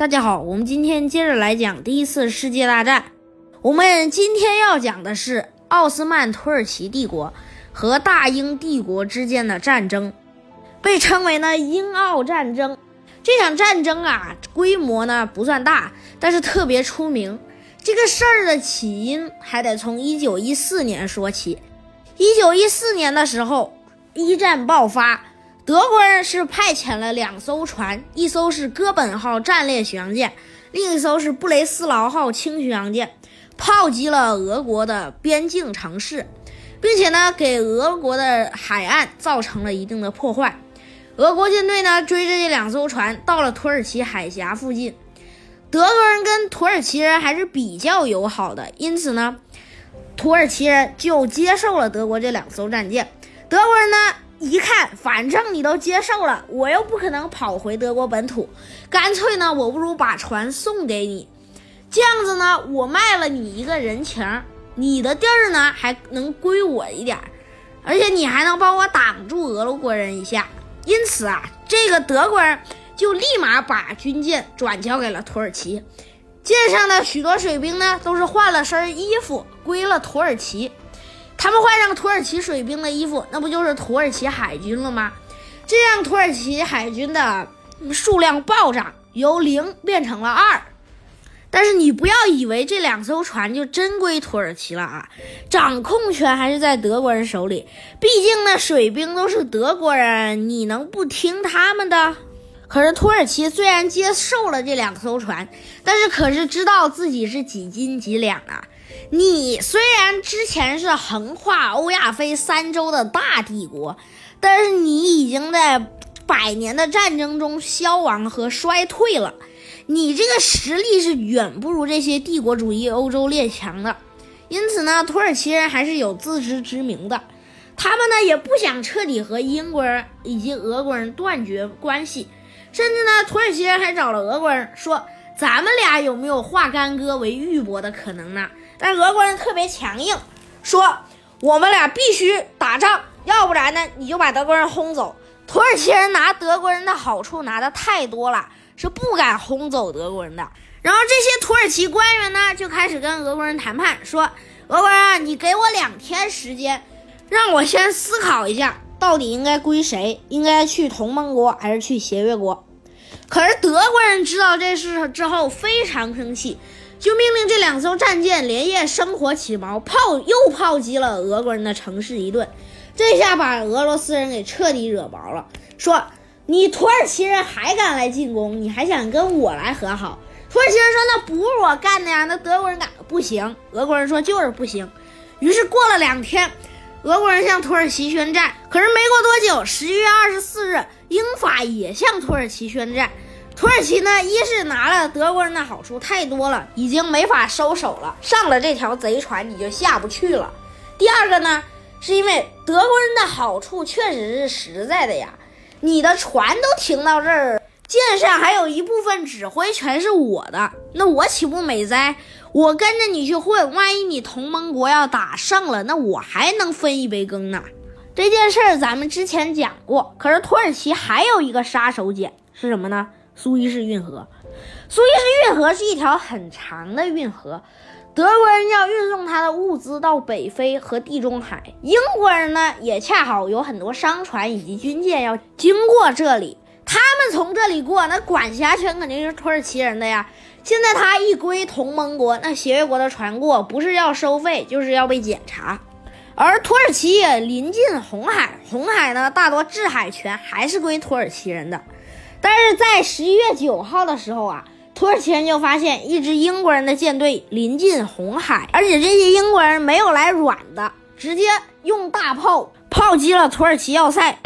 大家好，我们今天接着来讲第一次世界大战。我们今天要讲的是奥斯曼土耳其帝国和大英帝国之间的战争，被称为呢英奥战争。这场战争啊，规模呢不算大，但是特别出名。这个事儿的起因还得从一九一四年说起。一九一四年的时候，一战爆发。德国人是派遣了两艘船，一艘是哥本号战列巡洋舰，另一艘是布雷斯劳号轻巡洋舰，炮击了俄国的边境城市，并且呢，给俄国的海岸造成了一定的破坏。俄国舰队呢，追着这两艘船到了土耳其海峡附近。德国人跟土耳其人还是比较友好的，因此呢，土耳其人就接受了德国这两艘战舰。德国人呢？一看，反正你都接受了，我又不可能跑回德国本土，干脆呢，我不如把船送给你，这样子呢，我卖了你一个人情，你的地儿呢还能归我一点，而且你还能帮我挡住俄罗国人一下。因此啊，这个德国人就立马把军舰转交给了土耳其，舰上的许多水兵呢都是换了身衣服归了土耳其。他们换上土耳其水兵的衣服，那不就是土耳其海军了吗？这让土耳其海军的数量暴涨，由零变成了二。但是你不要以为这两艘船就真归土耳其了啊，掌控权还是在德国人手里。毕竟那水兵都是德国人，你能不听他们的？可是土耳其虽然接受了这两艘船，但是可是知道自己是几斤几两啊。你虽然之前是横跨欧亚非三洲的大帝国，但是你已经在百年的战争中消亡和衰退了。你这个实力是远不如这些帝国主义欧洲列强的。因此呢，土耳其人还是有自知之明的。他们呢也不想彻底和英国人以及俄国人断绝关系，甚至呢，土耳其人还找了俄国人说：“咱们俩有没有化干戈为玉帛的可能呢？”但俄国人特别强硬，说我们俩必须打仗，要不然呢，你就把德国人轰走。土耳其人拿德国人的好处拿的太多了，是不敢轰走德国人的。然后这些土耳其官员呢，就开始跟俄国人谈判，说俄国人，你给我两天时间，让我先思考一下，到底应该归谁，应该去同盟国还是去协约国。可是德国人知道这事之后，非常生气。就命令这两艘战舰连夜生火起锚，炮又炮击了俄国人的城市一顿，这下把俄罗斯人给彻底惹毛了，说你土耳其人还敢来进攻，你还想跟我来和好？土耳其人说那不是我干的呀，那德国人敢不行？俄国人说就是不行。于是过了两天，俄国人向土耳其宣战，可是没过多久，十一月二十四日，英法也向土耳其宣战。土耳其呢，一是拿了德国人的好处太多了，已经没法收手了。上了这条贼船，你就下不去了。第二个呢，是因为德国人的好处确实是实在的呀。你的船都停到这儿，舰上还有一部分指挥权是我的，那我岂不美哉？我跟着你去混，万一你同盟国要打胜了，那我还能分一杯羹呢。这件事儿咱们之前讲过。可是土耳其还有一个杀手锏是什么呢？苏伊士运河，苏伊士运河是一条很长的运河，德国人要运送他的物资到北非和地中海，英国人呢也恰好有很多商船以及军舰要经过这里，他们从这里过，那管辖权肯定是土耳其人的呀。现在他一归同盟国，那协约国的船过，不是要收费，就是要被检查。而土耳其也临近红海，红海呢大多制海权还是归土耳其人的。但是在十一月九号的时候啊，土耳其人就发现一支英国人的舰队临近红海，而且这些英国人没有来软的，直接用大炮炮击了土耳其要塞。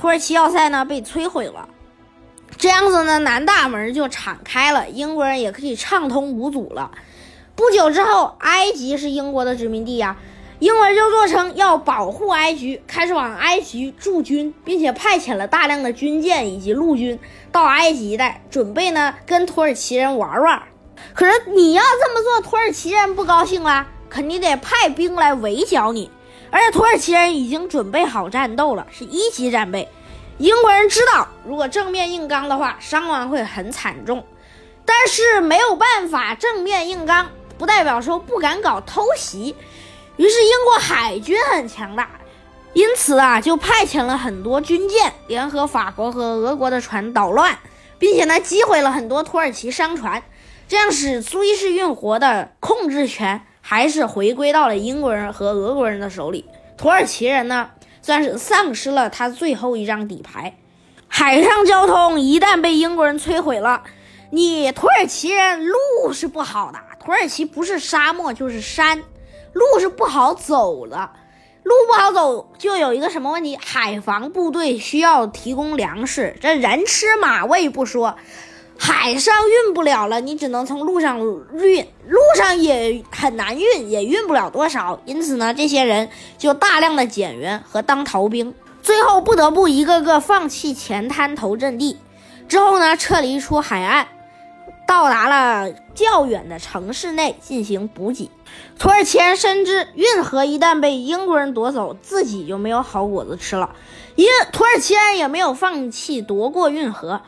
土耳其要塞呢被摧毁了，这样子呢南大门就敞开了，英国人也可以畅通无阻了。不久之后，埃及是英国的殖民地呀。英文就做成要保护埃及，开始往埃及驻军，并且派遣了大量的军舰以及陆军到埃及一带，准备呢跟土耳其人玩玩。可是你要这么做，土耳其人不高兴啦，肯定得派兵来围剿你。而且土耳其人已经准备好战斗了，是一级战备。英国人知道，如果正面硬刚的话，伤亡会很惨重。但是没有办法正面硬刚，不代表说不敢搞偷袭。于是英国海军很强大，因此啊，就派遣了很多军舰，联合法国和俄国的船捣乱，并且呢，击毁了很多土耳其商船，这样使苏伊士运河的控制权还是回归到了英国人和俄国人的手里。土耳其人呢？算是丧失了他最后一张底牌。海上交通一旦被英国人摧毁了，你土耳其人路是不好的。土耳其不是沙漠就是山，路是不好走了。路不好走，就有一个什么问题？海防部队需要提供粮食，这人吃马喂不说。海上运不了了，你只能从路上运，路上也很难运，也运不了多少。因此呢，这些人就大量的减员和当逃兵，最后不得不一个个放弃前滩头阵地，之后呢，撤离出海岸，到达了较远的城市内进行补给。土耳其人深知运河一旦被英国人夺走，自己就没有好果子吃了，因土耳其人也没有放弃夺过运河。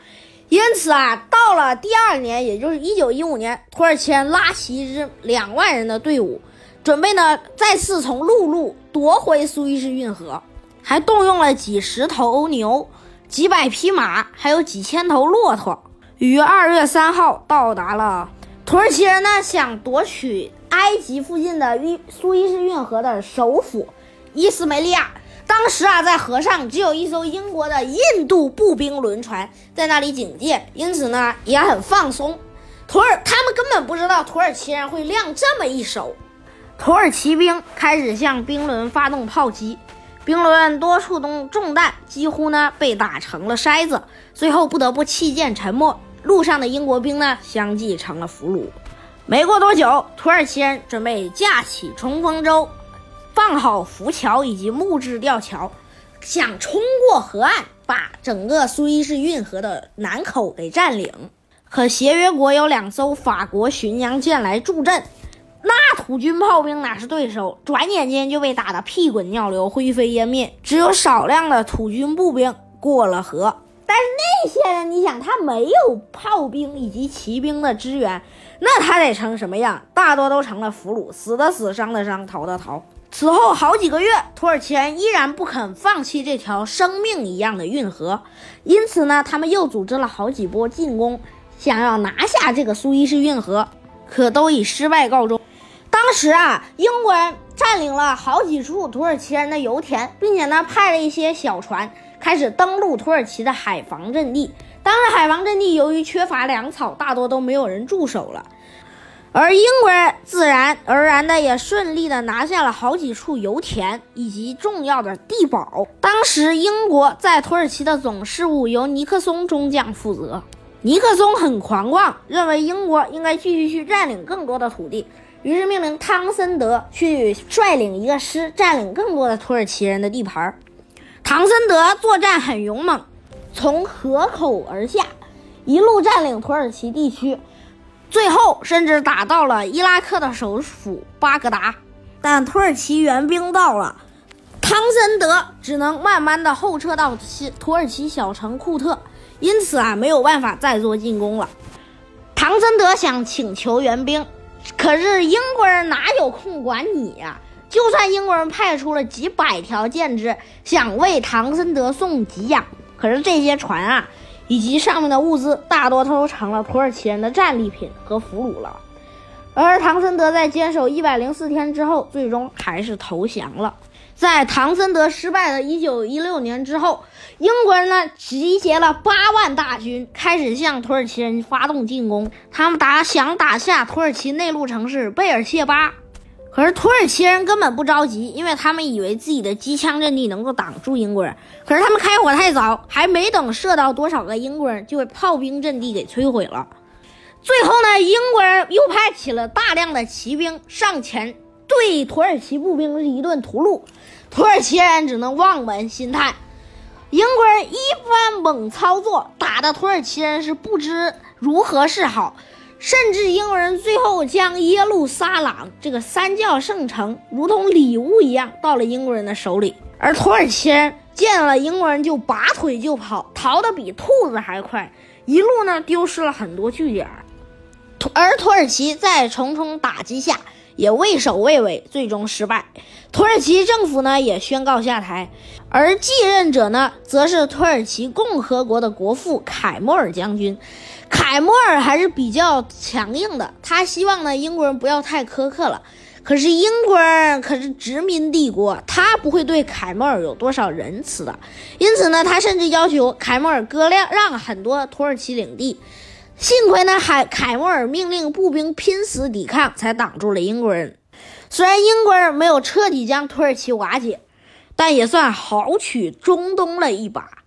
因此啊，到了第二年，也就是一九一五年，土耳其人拉起一支两万人的队伍，准备呢再次从陆路夺回苏伊士运河，还动用了几十头牛、几百匹马，还有几千头骆驼，于二月三号到达了。土耳其人呢想夺取埃及附近的运苏伊士运河的首府伊斯梅利亚。当时啊，在河上只有一艘英国的印度步兵轮船在那里警戒，因此呢也很放松。土耳他们根本不知道土耳其人会亮这么一手。土耳其兵开始向兵轮发动炮击，兵轮多处中中弹，几乎呢被打成了筛子，最后不得不弃舰沉没。路上的英国兵呢相继成了俘虏。没过多久，土耳其人准备架起冲锋舟。放好浮桥以及木质吊桥，想冲过河岸，把整个苏伊士运河的南口给占领。可协约国有两艘法国巡洋舰来助阵，那土军炮兵哪是对手？转眼间就被打得屁滚尿流、灰飞烟灭。只有少量的土军步兵过了河，但是那些人，你想，他没有炮兵以及骑兵的支援，那他得成什么样？大多都成了俘虏，死的死，伤的伤，逃的逃。此后好几个月，土耳其人依然不肯放弃这条生命一样的运河，因此呢，他们又组织了好几波进攻，想要拿下这个苏伊士运河，可都以失败告终。当时啊，英国人占领了好几处土耳其人的油田，并且呢，派了一些小船开始登陆土耳其的海防阵地。当时海防阵地由于缺乏粮草，大多都没有人驻守了。而英国人自然而然的也顺利的拿下了好几处油田以及重要的地堡。当时英国在土耳其的总事务由尼克松中将负责。尼克松很狂妄，认为英国应该继续去占领更多的土地，于是命令汤森德去率领一个师占领更多的土耳其人的地盘。唐森德作战很勇猛，从河口而下，一路占领土耳其地区。最后甚至打到了伊拉克的首府巴格达，但土耳其援兵到了，汤森德只能慢慢的后撤到西土耳其小城库特，因此啊没有办法再做进攻了。唐森德想请求援兵，可是英国人哪有空管你呀？就算英国人派出了几百条舰只想为唐森德送给养，可是这些船啊。以及上面的物资大多都成了土耳其人的战利品和俘虏了，而唐森德在坚守一百零四天之后，最终还是投降了。在唐森德失败的一九一六年之后，英国人呢集结了八万大军，开始向土耳其人发动进攻。他们打想打下土耳其内陆城市贝尔谢巴。可是土耳其人根本不着急，因为他们以为自己的机枪阵地能够挡住英国人。可是他们开火太早，还没等射到多少个英国人，就被炮兵阵地给摧毁了。最后呢，英国人又派起了大量的骑兵上前，对土耳其步兵是一顿屠戮。土耳其人只能望门兴叹，英国人一番猛操作，打的土耳其人是不知如何是好。甚至英国人最后将耶路撒冷这个三教圣城如同礼物一样到了英国人的手里，而土耳其人见了英国人就拔腿就跑，逃得比兔子还快，一路呢丢失了很多据点。而土耳其在重重打击下也畏首畏尾，最终失败。土耳其政府呢也宣告下台，而继任者呢则是土耳其共和国的国父凯莫尔将军。凯莫尔还是比较强硬的，他希望呢英国人不要太苛刻了。可是英国人可是殖民帝国，他不会对凯莫尔有多少仁慈的。因此呢，他甚至要求凯莫尔割让让很多土耳其领地。幸亏呢，海凯莫尔命令步兵拼死抵抗，才挡住了英国人。虽然英国人没有彻底将土耳其瓦解，但也算豪取中东了一把。